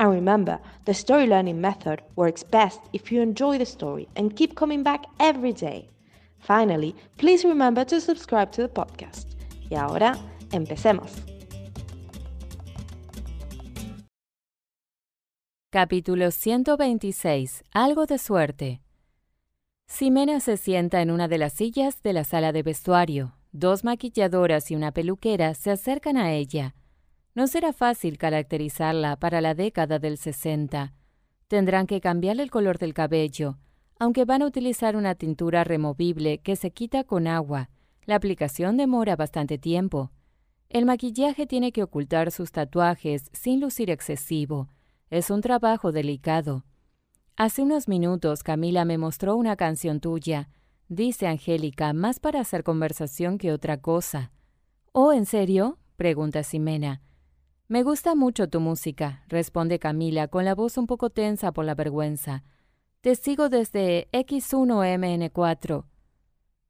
And remember, the story learning method works best if you enjoy the story and keep coming back every day. Finally, please remember to subscribe to the podcast. Y ahora, empecemos. Capítulo 126. Algo de suerte. Ximena se sienta en una de las sillas de la sala de vestuario. Dos maquilladoras y una peluquera se acercan a ella. No será fácil caracterizarla para la década del 60. Tendrán que cambiarle el color del cabello, aunque van a utilizar una tintura removible que se quita con agua. La aplicación demora bastante tiempo. El maquillaje tiene que ocultar sus tatuajes sin lucir excesivo. Es un trabajo delicado. Hace unos minutos Camila me mostró una canción tuya, dice Angélica, más para hacer conversación que otra cosa. ¿Oh, en serio? pregunta Ximena. Me gusta mucho tu música, responde Camila con la voz un poco tensa por la vergüenza. Te sigo desde X1MN4.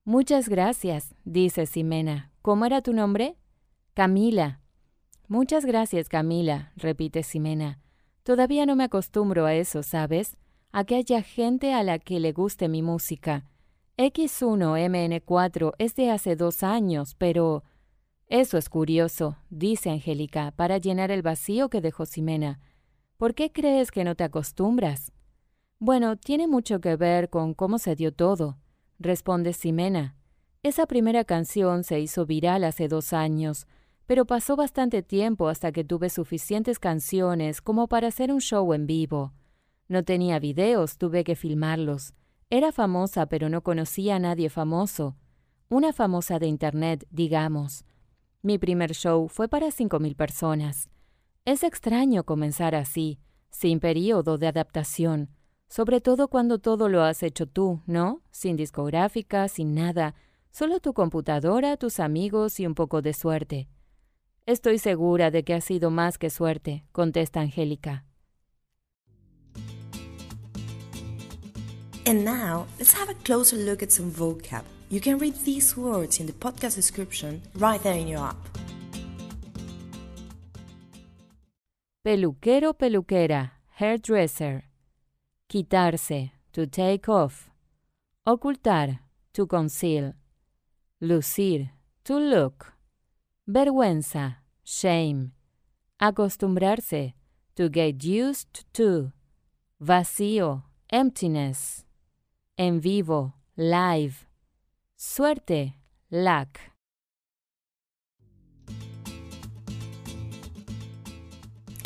Muchas gracias, dice Ximena. ¿Cómo era tu nombre? Camila. Muchas gracias, Camila, repite Ximena. Todavía no me acostumbro a eso, ¿sabes? A que haya gente a la que le guste mi música. X1MN4 es de hace dos años, pero eso es curioso, dice Angélica, para llenar el vacío que dejó Ximena. ¿Por qué crees que no te acostumbras? Bueno, tiene mucho que ver con cómo se dio todo, responde Ximena. Esa primera canción se hizo viral hace dos años, pero pasó bastante tiempo hasta que tuve suficientes canciones como para hacer un show en vivo. No tenía videos, tuve que filmarlos. Era famosa, pero no conocía a nadie famoso. Una famosa de Internet, digamos. Mi primer show fue para 5.000 personas. Es extraño comenzar así, sin periodo de adaptación, sobre todo cuando todo lo has hecho tú, ¿no? Sin discográfica, sin nada, solo tu computadora, tus amigos y un poco de suerte. Estoy segura de que ha sido más que suerte, contesta Angélica. And now, let's have a closer look at some vocab. You can read these words in the podcast description right there in your app. Peluquero, peluquera, hairdresser. Quitarse, to take off. Ocultar, to conceal. Lucir, to look. Vergüenza, shame. Acostumbrarse, to get used to. Vacío, emptiness. En vivo, live. Suerte, luck.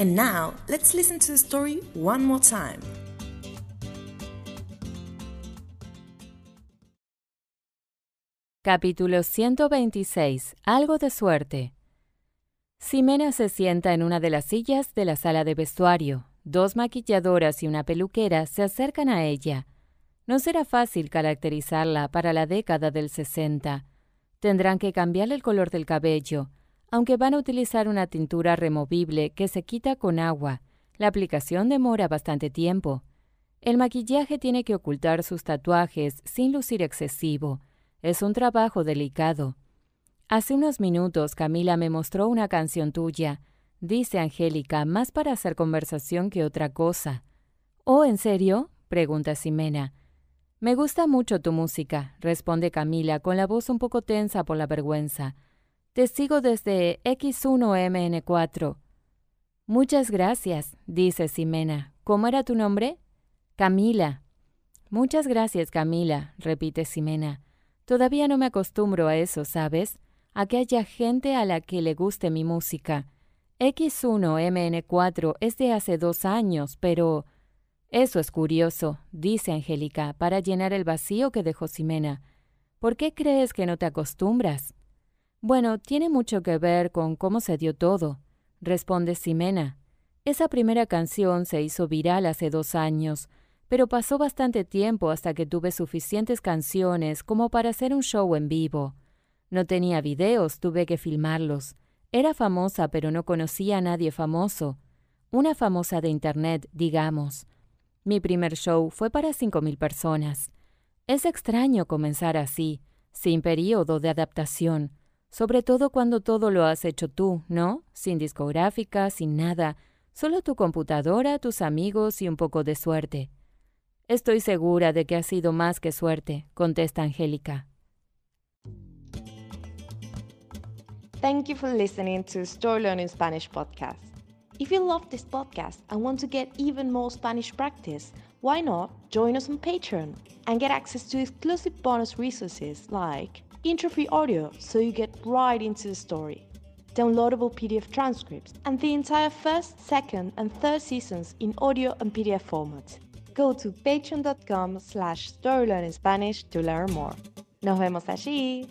And now, let's listen to the story one more time. Capítulo 126. Algo de suerte. Ximena se sienta en una de las sillas de la sala de vestuario. Dos maquilladoras y una peluquera se acercan a ella. No será fácil caracterizarla para la década del 60. Tendrán que cambiarle el color del cabello, aunque van a utilizar una tintura removible que se quita con agua. La aplicación demora bastante tiempo. El maquillaje tiene que ocultar sus tatuajes sin lucir excesivo. Es un trabajo delicado. Hace unos minutos Camila me mostró una canción tuya, dice Angélica, más para hacer conversación que otra cosa. ¿Oh, en serio? pregunta Ximena. Me gusta mucho tu música, responde Camila con la voz un poco tensa por la vergüenza. Te sigo desde X1MN4. Muchas gracias, dice Ximena. ¿Cómo era tu nombre? Camila. Muchas gracias, Camila, repite Ximena. Todavía no me acostumbro a eso, ¿sabes? A que haya gente a la que le guste mi música. X1MN4 es de hace dos años, pero... Eso es curioso, dice Angélica, para llenar el vacío que dejó Ximena. ¿Por qué crees que no te acostumbras? Bueno, tiene mucho que ver con cómo se dio todo, responde Ximena. Esa primera canción se hizo viral hace dos años, pero pasó bastante tiempo hasta que tuve suficientes canciones como para hacer un show en vivo. No tenía videos, tuve que filmarlos. Era famosa, pero no conocía a nadie famoso. Una famosa de Internet, digamos. Mi primer show fue para cinco mil personas. Es extraño comenzar así, sin periodo de adaptación, sobre todo cuando todo lo has hecho tú, ¿no? Sin discográfica, sin nada, solo tu computadora, tus amigos y un poco de suerte. Estoy segura de que ha sido más que suerte, contesta Angélica. Thank you for listening to Story Learning Spanish podcast. If you love this podcast and want to get even more Spanish practice, why not join us on Patreon and get access to exclusive bonus resources like intro-free audio so you get right into the story, downloadable PDF transcripts, and the entire first, second, and third seasons in audio and PDF format go to patreon.com slash storylearningspanish to learn more. Nos vemos allí.